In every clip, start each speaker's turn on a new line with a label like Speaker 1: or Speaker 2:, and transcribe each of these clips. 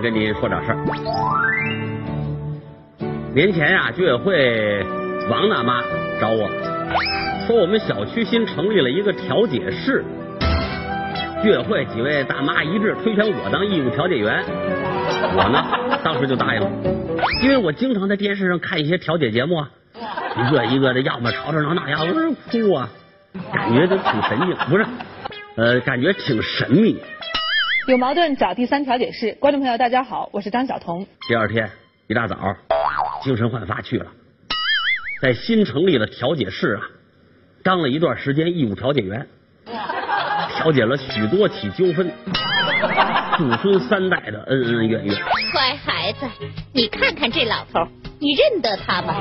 Speaker 1: 跟您说点事儿。年前呀，居委会王大妈找我说，我们小区新成立了一个调解室，居委会几位大妈一致推选我当义务调解员。我呢，当时就答应了，因为我经常在电视上看一些调解节目啊，一个一个的，要么吵吵闹闹，要么哭啊，感觉都挺神经，不是，呃，感觉挺神秘。
Speaker 2: 有矛盾找第三调解室，观众朋友大家好，我是张晓彤。
Speaker 1: 第二天一大早，精神焕发去了，在新成立的调解室啊，当了一段时间义务调解员，调解了许多起纠纷，祖孙三代的恩恩怨怨。
Speaker 3: 乖孩子，你看看这老头，你认得他吗？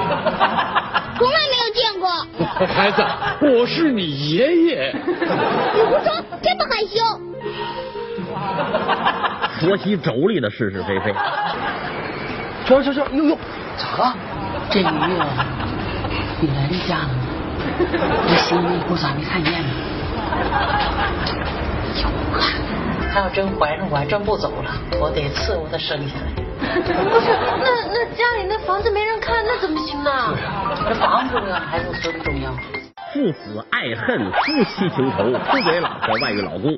Speaker 3: 从来没有见过。
Speaker 4: 孩子，我是你爷爷。
Speaker 3: 你胡说，这么害羞。
Speaker 1: 说起妯娌的是是非非，
Speaker 5: 说说说，哟哟，咋了？
Speaker 6: 这女的，你来你家了吗？我行李不咋没看见呢。有啊，他要真怀上，我还真不走了，我得伺候他生下来。
Speaker 7: 不是，那那家里那房子没人看，那怎么行呢？
Speaker 6: 这房子重要还是孙子重要？
Speaker 1: 父子爱恨，夫妻情仇，出轨老婆外遇老公。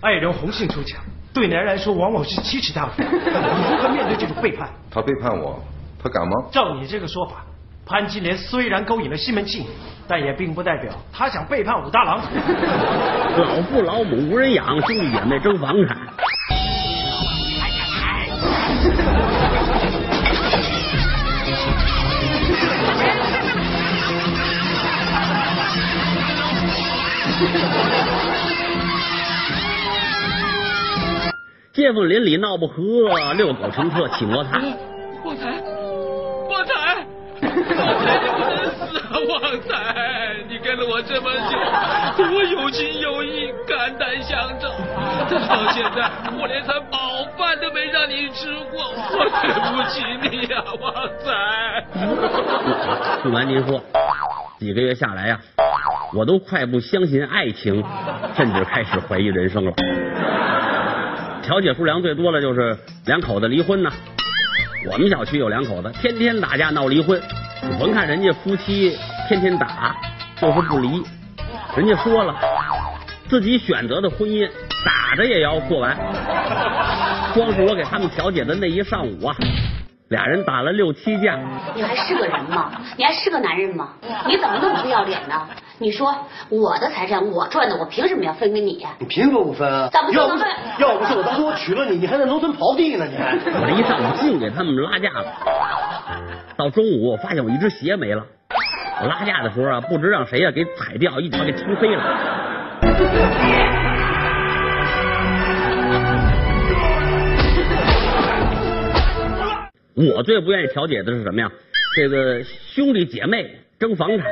Speaker 8: 爱人红杏出墙，对男人来说往往是奇耻大辱。你如何面对这种背叛？
Speaker 9: 他背叛我，他敢吗？
Speaker 8: 照你这个说法，潘金莲虽然勾引了西门庆，但也并不代表他想背叛武大郎。
Speaker 1: 老父老母无人养，兄弟姐妹争房产。街坊邻里闹不和，遛狗乘车起摩擦。
Speaker 4: 旺财，旺财，旺财，你不能死啊！旺财，你跟了我这么久，我有情有义，肝胆相照，但到现在，我连餐饱饭都没让你吃过，我对不起你呀，旺财。
Speaker 1: 不瞒您说，几个月下来呀、我都快不相信爱情，甚至开始怀疑人生了。调解数量最多的就是两口子离婚呢。我们小区有两口子，天天打架闹离婚。甭看人家夫妻天天打，就是不离。人家说了，自己选择的婚姻，打着也要过完。光是我给他们调解的那一上午啊，俩人打了六七架。
Speaker 10: 你还是个人吗？你还是个男人吗？你怎么那么不要脸呢？你说我的财产我赚的，我凭什么要分给你呀？
Speaker 5: 你凭什么不分啊？
Speaker 10: 怎么
Speaker 5: 要不
Speaker 10: 不能分
Speaker 5: 要不是我当初我娶了你，你还在农村刨地呢，你还。
Speaker 1: 我这一上午净给他们拉架了。到中午，我发现我一只鞋没了。我拉架的时候啊，不知让谁呀、给踩掉，一脚给踢飞了。我最不愿意调解的是什么呀？这个兄弟姐妹争房产，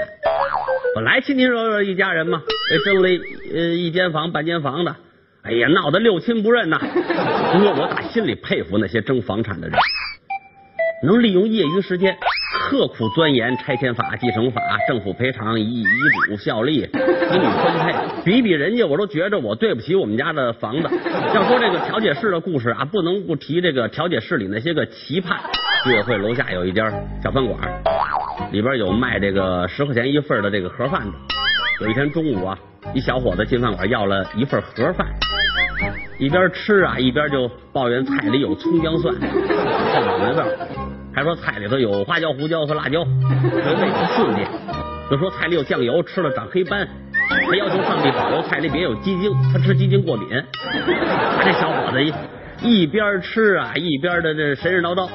Speaker 1: 本来亲亲热热一家人嘛，争了一呃一间房半间房的，哎呀，闹得六亲不认呐。不过我打心里佩服那些争房产的人，能利用业余时间刻苦钻研拆迁法、继承法、政府赔偿、遗遗嘱效力、子女分配，比比人家，我都觉着我对不起我们家的房子。要说这个调解室的故事啊，不能不提这个调解室里那些个奇葩。居委会楼下有一家小饭馆，里边有卖这个十块钱一份的这个盒饭的。有一天中午啊，一小伙子进饭馆要了一份盒饭，一边吃啊一边就抱怨菜里有葱姜蒜，太冷了味儿，还说菜里头有花椒、胡椒和辣椒，觉得不刺激。又说菜里有酱油，吃了长黑斑，还要求上帝保佑菜里别有鸡精，他吃鸡精过敏。他这小伙子一一边吃啊一边的这神神叨叨，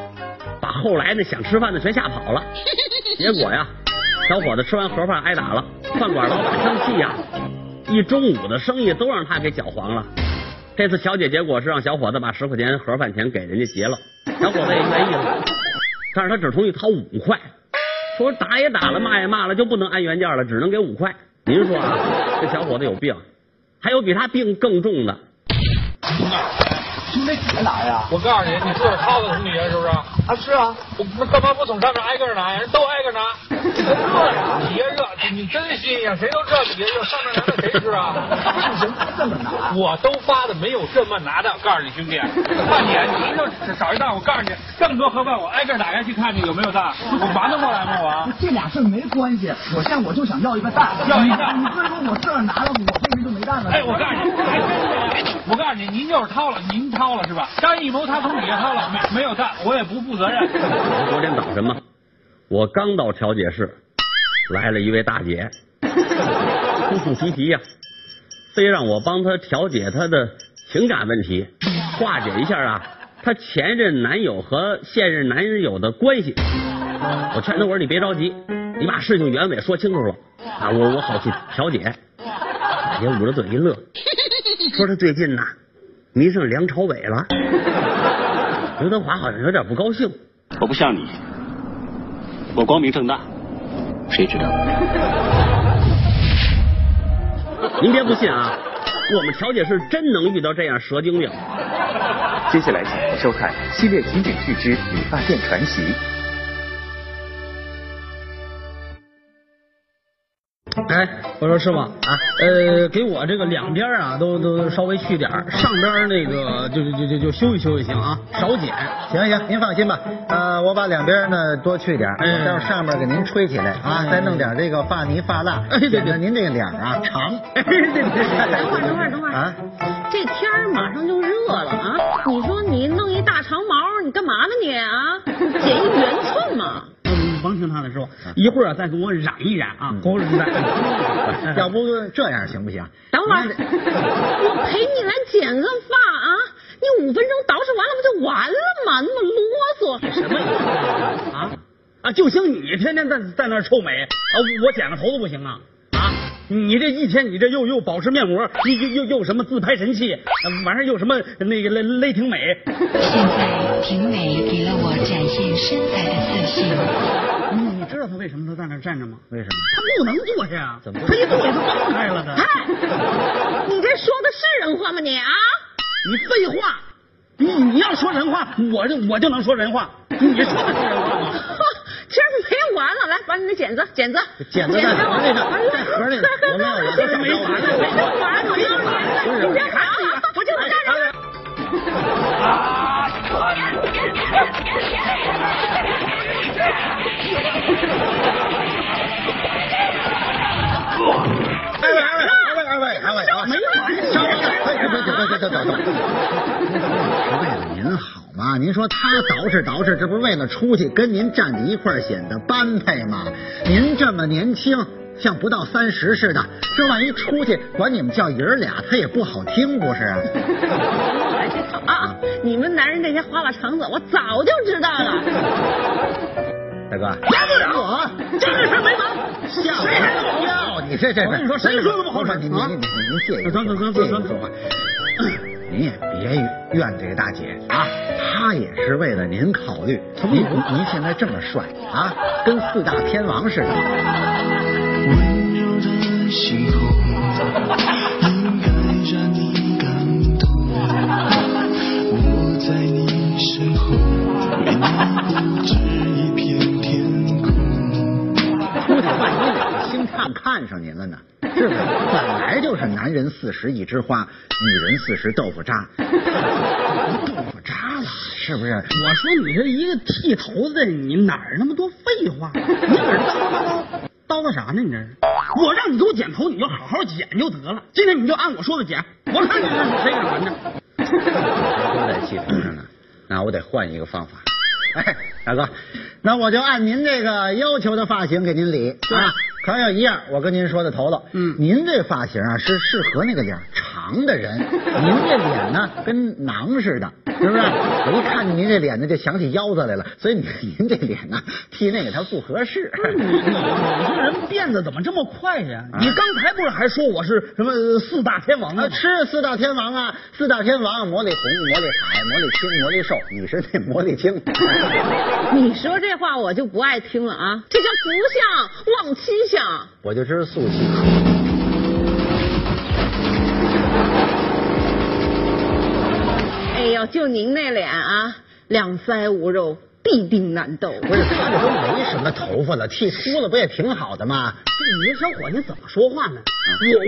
Speaker 1: 把后来那想吃饭的全吓跑了。结果呀，小伙子吃完盒饭挨打了，饭馆老板生气呀，一中午的生意都让他给搅黄了。这次调解结果是让小伙子把十块钱盒饭钱给人家结了，小伙子也愿意了，但是他只同意掏五块，说打也打了，骂也骂了，就不能按原价了，只能给五块。您说啊，这小伙子有病，还有比他病更重的。
Speaker 11: 兄弟姐拿呀？
Speaker 4: 我告诉你，你是涛子从底下是不是？
Speaker 11: 啊，是啊。
Speaker 4: 我那干嘛不从上面挨个拿呀？人都挨个拿。热呀，底下热，你真新鲜，谁都知道底下热，上面拿的谁吃啊？
Speaker 11: 人这么拿？
Speaker 4: 我都发的没有这么拿的，告诉你兄弟，看你，你就找一袋，我告诉你，这么多盒饭，我挨个打开去看去有没有蛋，我瞒得过来吗？我
Speaker 11: 这俩事没关系，我现在我就想要一个蛋，
Speaker 4: 要一个。
Speaker 11: 你非说我这儿拿了，我这边就没蛋了。
Speaker 4: 哎，我告诉你，我告诉你，您就是掏了，您掏了是吧？张艺谋他从底下掏了，没没有他，我也不负责任。
Speaker 1: 昨天早晨嘛，我刚到调解室，来了一位大姐，哭哭啼啼呀，非让我帮她调解她的情感问题，化解一下啊她前任男友和现任男友的关系。我劝她我说你别着急，你把事情原委说清楚了啊，我我好去调解。大姐捂着嘴一乐，说他最近呐迷上梁朝伟了。刘德华好像有点不高兴。
Speaker 12: 我不像你，我光明正大，谁知道？
Speaker 1: 您别不信啊，我们调解室真能遇到这样蛇精病。
Speaker 13: 接下来请您收看系列情景剧之《理发店传奇》。
Speaker 14: 哎，我说师傅啊，呃，给我这个两边啊都都稍微去点上边那个就就就就修一修就行啊，少剪。
Speaker 15: 行行，您放心吧，呃，我把两边呢多去点，
Speaker 14: 哎
Speaker 15: 到上面给您吹起来啊，再弄点这个发泥发蜡，
Speaker 14: 哎对对
Speaker 15: 您这个脸啊长。
Speaker 14: 对对对
Speaker 16: 等会儿，等会儿，等会儿
Speaker 15: 啊！
Speaker 16: 这天儿马上就热了啊！你说你弄一大长毛，你干嘛呢你啊？剪一圆。
Speaker 14: 嗯，甭听他的说，一会儿啊再给我染一染啊，给我染。
Speaker 15: 要不这样行不行？
Speaker 16: 等会儿，我陪你来剪个发啊！你五分钟捯饬完了不就完了吗？那么啰嗦，
Speaker 14: 什么意思啊？啊，就兴你天天在在那儿臭美啊！我剪个头都不行啊！啊，你这一天你这又又保湿面膜，又又又又什么自拍神器，完事又什么那个雷雷霆美。
Speaker 17: 现在婷美给了我展现身材的自信。
Speaker 14: 你你知道他为什么他在那儿站着吗？
Speaker 15: 为什么？
Speaker 14: 他不能坐下呀！
Speaker 15: 怎么
Speaker 14: 他一坐下就崩开了的。
Speaker 16: 哎，你这说的是人话吗你啊？
Speaker 14: 你废话，你你要说人话，我就我就能说人话。你说的是人话
Speaker 16: 完了，来把你的剪子剪子
Speaker 15: 剪子在盒里呢，在盒里呢，有 没有？有
Speaker 14: 这没完了，
Speaker 16: 没完了，我要剪子，你别跑啊！我就在这儿。
Speaker 15: 二 说他捯饬捯饬，这不是为了出去跟您站在一块儿显得般配吗？您这么年轻，像不到三十似的，这万一出去管你们叫爷儿俩，他也不好听，不是啊？
Speaker 16: 你们男人这些花花肠子，我早就知道了。
Speaker 15: 大哥，
Speaker 14: 来不了啊！这个事儿没完，
Speaker 15: 吓
Speaker 14: 谁还能
Speaker 15: 我
Speaker 14: 要？
Speaker 15: 你这这
Speaker 14: 我跟你说，谁说的不好使
Speaker 15: 您您您您您谢谢，
Speaker 14: 行行行行行
Speaker 15: 谢谢说话。您也别怨这个大姐啊，她也是为了您考虑。您您现在这么帅啊，跟四大天王似的。
Speaker 18: 温柔的星空，
Speaker 15: 人四十一枝花，女人四十豆腐渣。豆腐渣了，是不是？
Speaker 14: 我说你这一个剃头的，你哪儿那么多废话？你搁这叨叨叨叨叨啥呢？你这是？我让你给我剪头，你就好好剪就得了。今天你就按我说的剪，我看你是谁敢拦着。
Speaker 15: 都在气头上呢，那我得换一个方法。哎，大哥，那我就按您这个要求的发型给您理啊。可有一样，我跟您说的头了，嗯，您这发型啊是适合那个脸长的人，您这脸呢跟囊似的，是不是？我一看见您这脸呢，就想起腰子来了，所以您您这脸呢剃那个它不合适。
Speaker 14: 你这人变得怎么这么快呀？你刚才不是还说我是什么四大天王
Speaker 15: 啊？是四大天王啊，四大天王，魔力红、魔力海、魔力青、魔力瘦，你是那魔力青。
Speaker 16: 你说这话我就不爱听了啊！这叫不相望妻相。
Speaker 15: 我就知道素气。
Speaker 16: 哎呦，就您那脸啊，两腮无肉，必定难斗。
Speaker 15: 不是他这都没什么头发了，剃秃了不也挺好的吗？
Speaker 14: 你这小伙你怎么说话呢？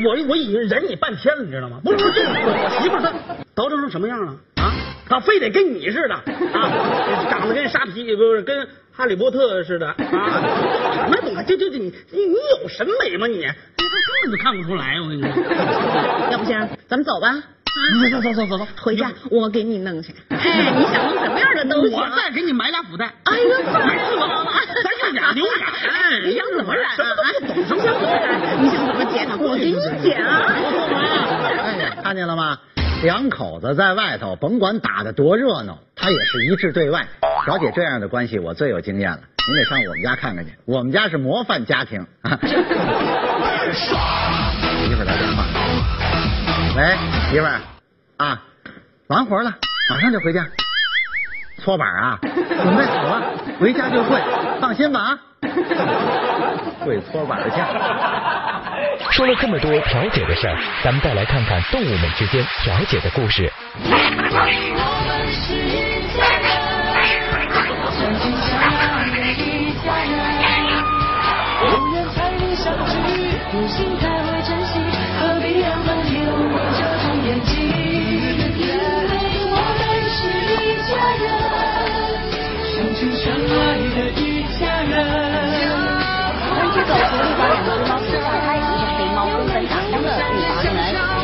Speaker 14: 我我我已经忍你半天了，你知道吗？不是不是，我媳妇她捯饬成什么样了啊？她非得跟你似的啊，长得跟沙皮不是跟哈利波特似的 啊？什么东西？这这这你你你有审美吗你？他根本就看不出来，我跟你说。
Speaker 16: 要不行，咱们走吧。
Speaker 14: 走走走走走，
Speaker 16: 回家我给你弄去。哎，你想弄什么样的都行。
Speaker 14: 我再给你买俩福袋。
Speaker 16: 哎呀，烦死了！
Speaker 14: 咱用俩牛染。
Speaker 16: 你想怎么染啊？你想怎么染？你想怎么剪？我给你剪啊！
Speaker 15: 哎，看见了吗？两口子在外头，甭管打得多热闹，他也是一致对外。小姐这样的关系，我最有经验了。您得上我们家看看去，我们家是模范家庭。媳妇儿打电话，喂，媳妇儿啊，完活了，马上就回家。搓板啊，准备好了，回家就会，放心吧啊。会搓板去。
Speaker 19: 说了这么多调解的事儿，咱们再来看看动物们之间调解的故事。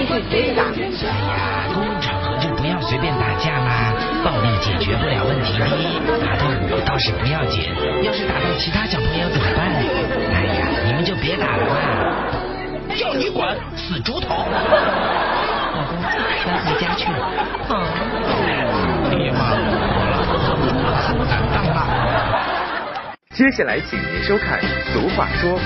Speaker 20: 人，
Speaker 10: 继续追着打。
Speaker 21: 哎呀，公共场合就不要随便打架啦，暴力解决不了问题的。打到我倒是不要紧，要是打到其他小朋友怎么办？哎呀，你们就别打了吧。要你管，死猪头！
Speaker 17: 老公，咱回家去了。
Speaker 21: 啊，别骂我了，不敢当了。
Speaker 13: 接下来，请您收看《俗话说》。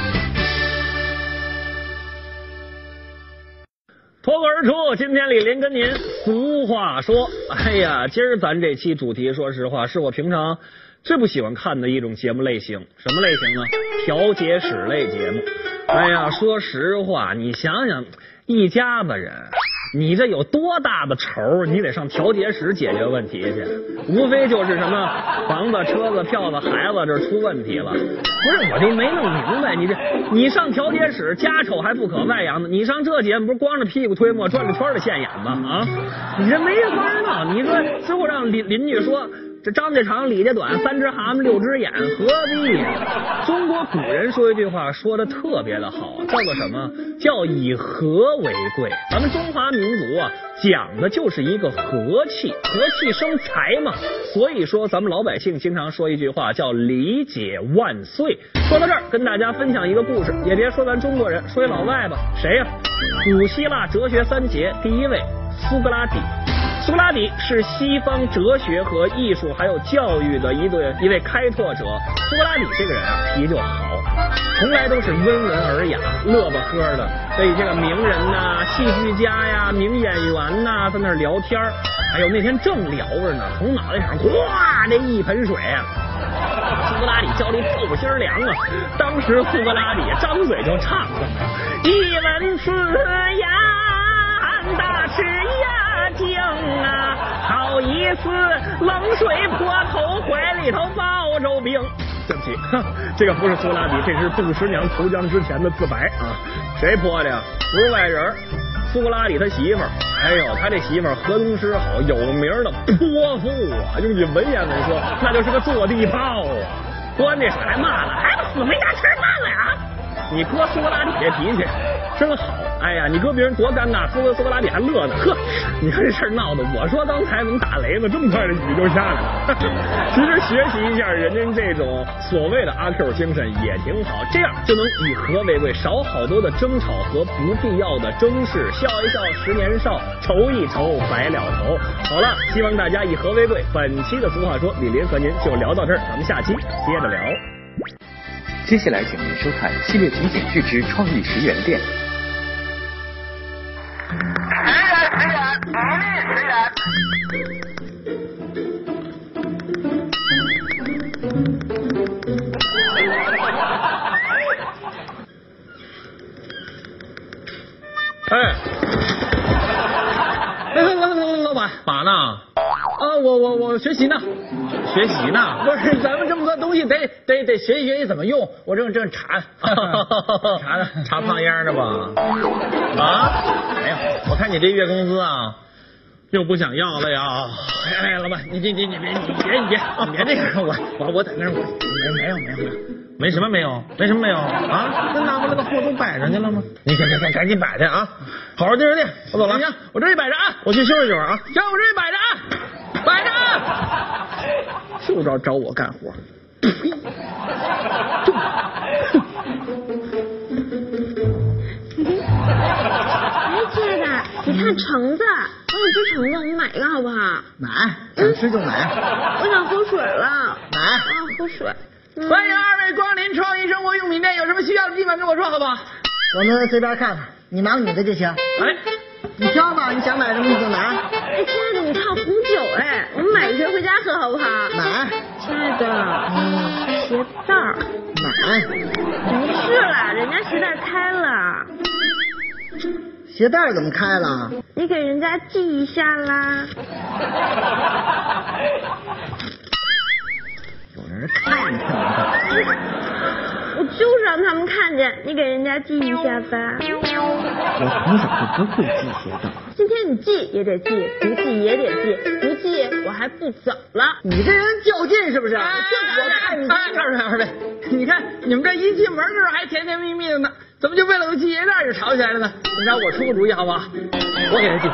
Speaker 22: 而出，今天李林跟您俗话说，哎呀，今儿咱这期主题，说实话，是我平常最不喜欢看的一种节目类型。什么类型呢？调解室类节目。哎呀，说实话，你想想，一家子人，你这有多大的仇，你得上调解室解决问题去。无非就是什么房子、车子、票子、孩子这出问题了。不是，我就没弄明白，你这你上调解室，家丑还不可外扬呢，你上这节目不是光着屁股推磨转着圈的现眼吗？啊，你这没法弄。你说最后让邻邻居说。这张家长李家短，三只蛤蟆六只眼，何必呢？中国古人说一句话说的特别的好，叫做什么？叫以和为贵。咱们中华民族啊，讲的就是一个和气，和气生财嘛。所以说，咱们老百姓经常说一句话，叫理解万岁。说到这儿，跟大家分享一个故事，也别说咱中国人，说一老外吧，谁呀、古希腊哲学三杰第一位苏格拉底。苏格拉底是西方哲学和艺术还有教育的一对一位开拓者。苏格拉底这个人啊，脾气就好，从来都是温文尔雅、乐呵呵的，所以这个名人呐、戏剧家呀、名演员呐，在那儿聊天儿。哎呦，那天正聊着呢，从脑袋上哗，这一盆水啊！苏格拉底浇的透心凉啊！当时苏格拉底张嘴就唱了：“一闻此言，大吃一惊啊！好意思，冷水泼头，怀里头抱着冰。”对不起，这个不是苏格拉底，这是杜十娘投江之前的自白啊！谁泼的呀？不是外人，苏格拉底他媳妇儿。哎呦，他这媳妇儿河东狮吼，有名的泼妇啊！用句文言文说，那就是个坐地炮啊！泼完这水还骂了，还不死没家吃饭了呀！你哥苏格拉底这脾气真好，哎呀，你搁别人多尴尬，苏格苏格拉底还乐呢，呵，你看这事儿闹的，我说刚才怎么打雷呢，这么快的雨就下来了。其实学习一下人家这种所谓的阿 Q 精神也挺好，这样就能以和为贵，少好多的争吵和不必要的争事，笑一笑十年少，愁一愁白了头。好了，希望大家以和为贵。本期的俗话说，李林和您就聊到这儿，咱们下期接着聊。
Speaker 13: 接下来，请您收看系列情景剧之创意十元店。
Speaker 14: 习呢，
Speaker 23: 学习呢？
Speaker 14: 不是，咱们这么多东西得得得学习学习怎么用，我正正查 查呢，
Speaker 23: 查胖丫呢吧？啊？哎呀，我看你这月工资啊，又不想要了呀！
Speaker 14: 哎，老板，你你你你别你别你别你别这样，我我我在那儿我没没有没有没有。
Speaker 23: 没什么没有，没什么没有啊？那拿回来的货都摆上去了吗？你赶紧赶赶紧摆去啊！好好盯着店，我走了。
Speaker 14: 行，我这里摆着啊，
Speaker 23: 我去休息一会儿啊。
Speaker 14: 行，我这里摆着啊。就知道找我干活。
Speaker 24: 哎，亲爱的，你看橙子，我有只橙子，我们买一个好不好？
Speaker 23: 买，想吃就买。
Speaker 24: 我想喝水了。
Speaker 23: 买。
Speaker 24: 我想喝水。
Speaker 14: 欢迎二位光临创意生活用品店，有什么需要的地方跟我说，好不好？
Speaker 23: 我们随便看看，你忙你的就行。
Speaker 14: 哎，
Speaker 23: 你挑吧，你想买什么你就拿。
Speaker 24: 哎，亲爱的，你看红酒，哎，我们买一瓶回家喝好不好？
Speaker 23: 买。
Speaker 24: 亲爱的，嗯，鞋带儿。
Speaker 23: 买。
Speaker 24: 不是啦，人家鞋带开了。
Speaker 23: 鞋带怎么开了？
Speaker 24: 你给人家系一下啦。
Speaker 23: 有人看见了。
Speaker 24: 我就是让他们看见，你给人家系一下吧。
Speaker 23: 我从小就不会系鞋带。
Speaker 24: 今天你记也得记，不记也得记，不记我还不走了。
Speaker 23: 你这人较劲是不是？
Speaker 24: 哎
Speaker 14: 我看你，哎，二位二位，你看你们这一进门这儿还甜甜蜜蜜的呢，怎么就为了个系鞋带就吵起来了呢？你让我出个主意好不好？我给他系。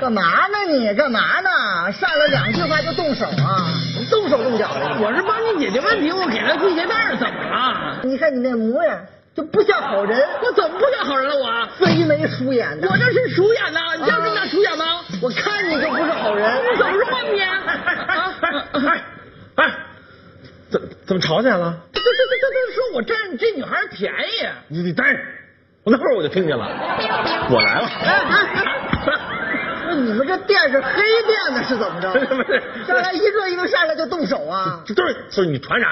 Speaker 23: 干嘛呢你？干嘛呢？上来两句话就动手啊？动手动脚的。
Speaker 14: 我是帮你解决问题，我给他系鞋带怎么了？
Speaker 23: 你看你那模样，就不像好人。
Speaker 14: 我怎么不像好人了？我
Speaker 23: 贼眉鼠眼的。
Speaker 14: 我这是鼠眼呐！你像这么大鼠眼吗？
Speaker 23: 我看你就不是好人。
Speaker 14: 你怎么说话你？
Speaker 23: 啊！哎哎，怎怎么吵起来了？
Speaker 14: 这这这这这说我占这女孩便宜。
Speaker 23: 你你待着，我那会儿我就听见了。我来了。那你们这店是黑店呢，是怎么着？不是上来一个一个上来就动手啊？
Speaker 14: 这都是就是你传染。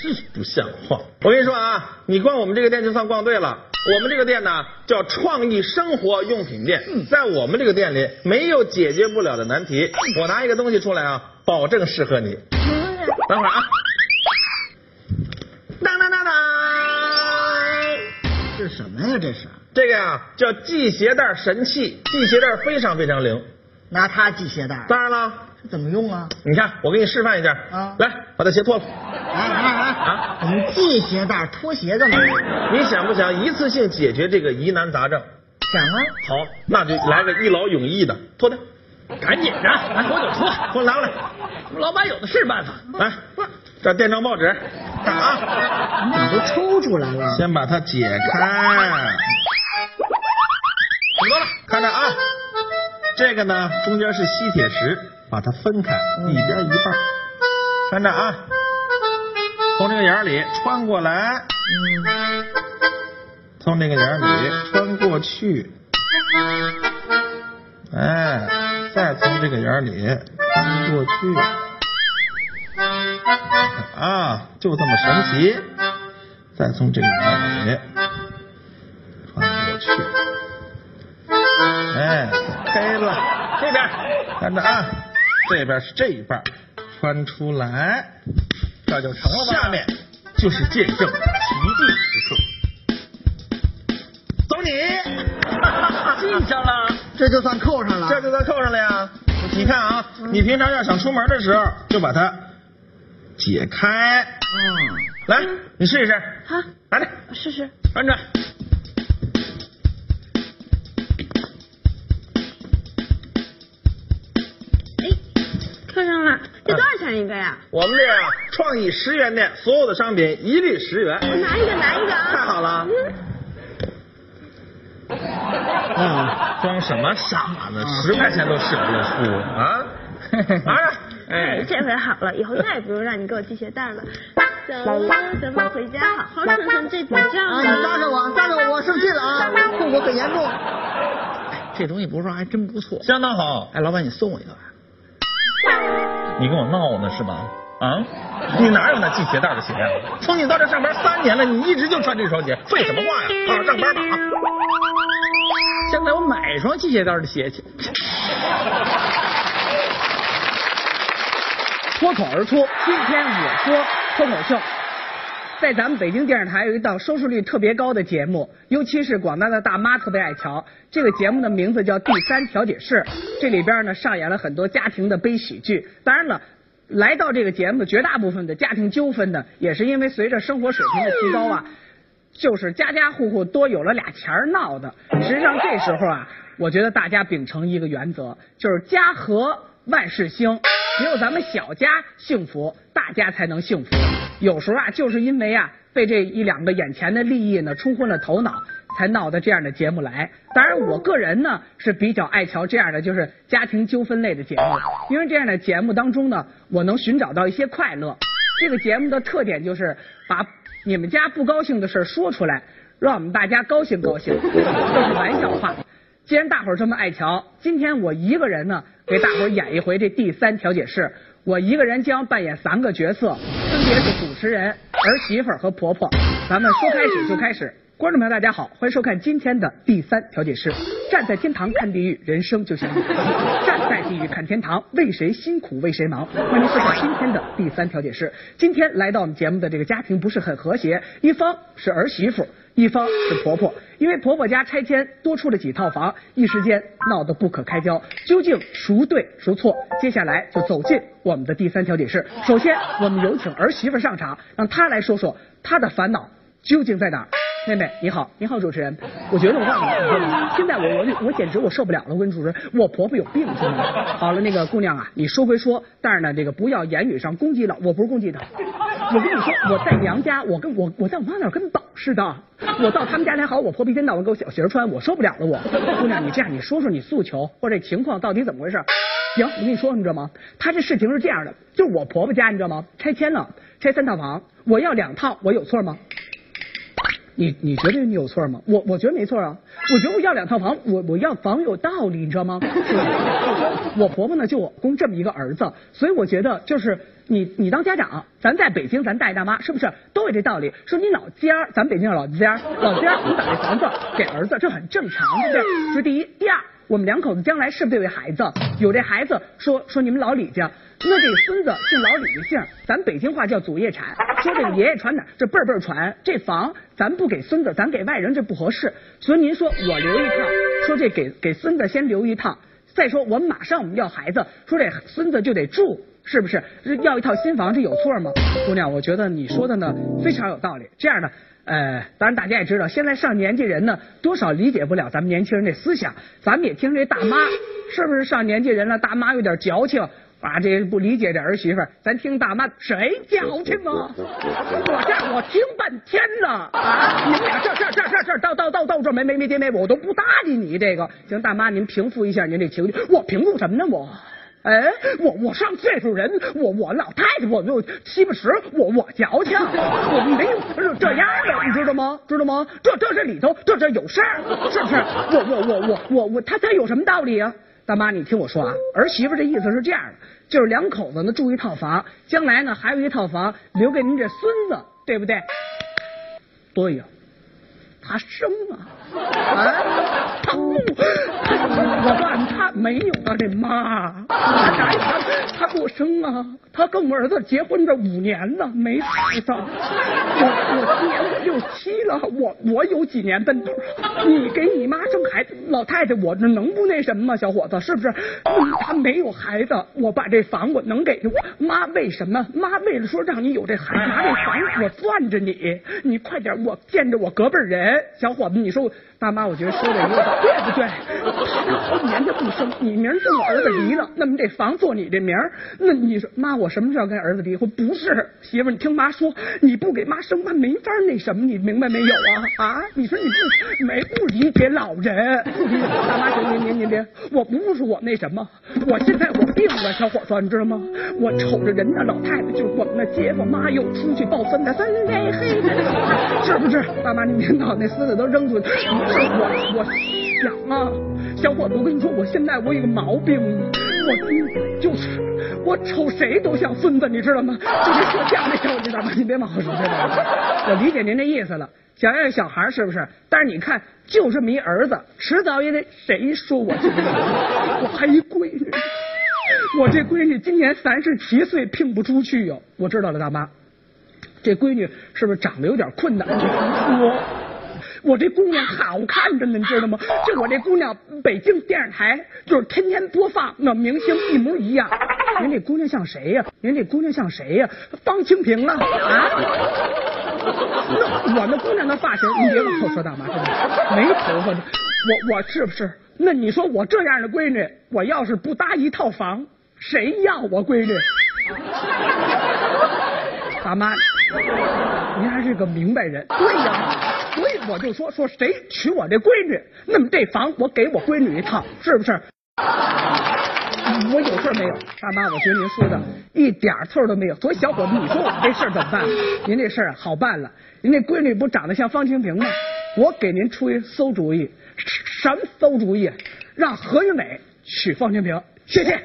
Speaker 23: 真不像话！我跟你说啊，你逛我们这个店就算逛对了。我们这个店呢叫创意生活用品店，在我们这个店里没有解决不了的难题。我拿一个东西出来啊，保证适合你。等会儿啊，当当当当，这是什么呀？这是这个呀叫系鞋带神器，系鞋带非常非常灵。拿它系鞋带？当然了。这怎么用啊？你看，我给你示范一下啊！来，把这鞋脱了。哎哎哎啊！我们系鞋带脱鞋干嘛？你想不想一次性解决这个疑难杂症？想啊！好，那就来个一劳永逸的，脱掉。
Speaker 14: 赶紧的，来，我就脱，
Speaker 23: 给 我拿过来。
Speaker 14: 老板有的是办法。
Speaker 23: 来，这垫张报纸，看啊！你怎么都抽出来了？先把它解开。很多了，看着啊！这个呢，中间是吸铁石。把它分开，一边一半，看着啊，从这个眼里穿过来，从这个眼里穿过去，哎，再从这个眼里穿过去，啊，就这么神奇，再从这个眼里穿过去，哎，黑了，这边看着啊。这边是这一半，穿出来，这就成了吧。下面就是见证奇迹时刻。走你，
Speaker 14: 系上了，
Speaker 23: 这就算扣上了，这就算扣上了呀。你看啊，你平常要想出门的时候，就把它解开。嗯，来，你试一试。
Speaker 24: 好，
Speaker 23: 来来，
Speaker 24: 试试，
Speaker 14: 穿着。
Speaker 24: 钱一个呀？
Speaker 23: 我们这啊，创意十元店，所有的商品一律十元。
Speaker 24: 我拿一个，拿一个啊！
Speaker 23: 太好了。嗯，装什么傻呢？十块钱都舍不得出啊！拿着。
Speaker 24: 哎，这回好了，以后再也不用让你给我系鞋带了。走了，咱们回家好好存存这笔账。
Speaker 23: 啊，你搭着我，搭着我，我生气了啊！后果很严重。
Speaker 14: 哎，这东西不是说，还真不错，
Speaker 23: 相当好。
Speaker 14: 哎，老板，你送我一个吧。
Speaker 23: 你跟我闹呢是吧？啊，你哪有那系鞋带的鞋呀？从你到这上班三年了，你一直就穿这双鞋，废什么话呀？好好上班吧！
Speaker 14: 现在我买一双系鞋带的鞋去。
Speaker 2: 脱口而出，今天我说脱口秀。在咱们北京电视台有一档收视率特别高的节目，尤其是广大的大妈特别爱瞧。这个节目的名字叫《第三调解室》，这里边呢上演了很多家庭的悲喜剧。当然了，来到这个节目绝大部分的家庭纠纷呢，也是因为随着生活水平的提高啊，就是家家户户多有了俩钱儿闹的。实际上这时候啊，我觉得大家秉承一个原则，就是家和万事兴。只有咱们小家幸福，大家才能幸福。有时候啊，就是因为啊，被这一两个眼前的利益呢冲昏了头脑，才闹到这样的节目来。当然，我个人呢是比较爱瞧这样的就是家庭纠纷类的节目，因为这样的节目当中呢，我能寻找到一些快乐。这个节目的特点就是把你们家不高兴的事说出来，让我们大家高兴高兴，这是玩笑话。既然大伙儿这么爱瞧，今天我一个人呢。给大伙儿演一回这第三调解室，我一个人将扮演三个角色，分别是主持人、儿媳妇和婆婆。咱们说开始就开始，观众朋友大家好，欢迎收看今天的第三调解室。站在天堂看地狱，人生就像站在地狱看天堂，为谁辛苦为谁忙。欢迎收看今天的第三调解室。今天来到我们节目的这个家庭不是很和谐，一方是儿媳妇。一方是婆婆，因为婆婆家拆迁多出了几套房，一时间闹得不可开交。究竟孰对孰错？接下来就走进我们的第三条解释。首先，我们有请儿媳妇上场，让她来说说她的烦恼究竟在哪儿。妹妹你好，你好主持人，我觉得我告诉你，现在我我我简直我受不了了，我跟主持人，我婆婆有病是吗？好了，那个姑娘啊，你说归说，但是呢，这个不要言语上攻击了，我不是攻击她。我跟你说，我在娘家，我跟我我在我妈那跟宝似的。我到他们家来好，我婆婆一天到晚给我小鞋穿，我受不了了。我姑娘，你这样，你说说你诉求或者情况到底怎么回事？行，我跟你说，你知道吗？他这事情是这样的，就是我婆婆家，你知道吗？拆迁了，拆三套房，我要两套，我有错吗？你你觉得你有错吗？我我觉得没错啊，我觉得我要两套房，我我要房有道理，你知道吗？我婆婆呢就我公这么一个儿子，所以我觉得就是你你当家长，咱在北京咱大爷大妈是不是都有这道理？说你老家咱北京老家老家你把这房子给儿子，这很正常，对不对？这第一，第二，我们两口子将来是不是得有孩子？有这孩子，说说你们老李家。那这孙子姓老李的姓，咱北京话叫祖业产。说这个爷爷传哪，这辈辈传。这房咱不给孙子，咱给外人这不合适。所以您说我留一套，说这给给孙子先留一套。再说我马上我们要孩子，说这孙子就得住，是不是？要一套新房，这有错吗？姑娘，我觉得你说的呢非常有道理。这样的，呃，当然大家也知道，现在上年纪人呢多少理解不了咱们年轻人这思想。咱们也听这大妈，是不是上年纪人了？大妈有点矫情。啊，这不理解这儿媳妇，咱听大妈谁矫情啊？我这我听半天了啊！你们俩这这这这这到到到到这没没没听没我都不搭理你这个。行，大妈您平复一下您这情绪。我平复什么呢？我，哎，我我上岁数人，我我老太太，我就七八十，我我矫情，我没有这样的，你知道吗？知道吗？这这这里头这这有事儿，是不是？我我我我我我他他有什么道理啊？大妈，你听我说啊，儿媳妇这意思是这样的，就是两口子呢住一套房，将来呢还有一套房留给您这孙子，对不对？对呀，他生啊。啊，他不，我告诉你，他没有啊，这妈，他哪有他他不生啊？他跟我儿子结婚这五年了，没孩子。我我今年我六七了，我我有几年奔头？你给你妈生孩子，老太太，我这能不那什么吗？小伙子，是不是？他没有孩子，我把这房我能给妈？为什么？妈为了说让你有这孩子，拿这房我攥着你，你快点，我见着我隔辈人，小伙子，你说。大妈，我觉得说的有点对不 对？他好几年都不生，你明儿跟我儿子离了，那么这房做你这名儿，那你说妈，我什么时候跟儿子离婚？不是，媳妇，你听妈说，你不给妈生，妈没法那什么，你明白没有啊？啊，你说你不没不理解老人？大妈，行，您您您别，我不是我那什么，我现在我病了，小伙子，你知道吗？我瞅着人家老太太，就是我们那街坊妈又出去抱孙子，孙子嘿，是不是？大妈，您别闹那孙子都扔出去。我我想啊，小伙子，我跟你说，我现在我有个毛病，我就是我瞅谁都像孙子，你知道吗？就是说相声，你知道吗？你别往后说，我理解您的意思了，想要小孩是不是？但是你看，就这么一儿子，迟早也得谁说我？我还一闺女，我这闺女今年三十七岁，聘不出去哟。我知道了，大妈，这闺女是不是长得有点困难？我。我这姑娘好看着呢，你知道吗？这我这姑娘，北京电视台就是天天播放，那明星一模一样。您这姑娘像谁呀、您这姑娘像谁呀、方清平啊啊！那我那姑娘的发型，你别往后说，大妈，真的没头发的。我我是不是？那你说我这样的闺女，我要是不搭一套房，谁要我闺女？大妈，您还是个明白人。对呀，所以我就说说谁娶我这闺女，那么这房我给我闺女一套，是不是？我有事没有？大妈，我觉得您说的一点错都没有。所以小伙子，你说我们这事儿怎么办？您这事儿好办了，您那闺女不长得像方清平吗？我给您出一馊主意，什么馊主意？让何云伟娶方清平，谢谢。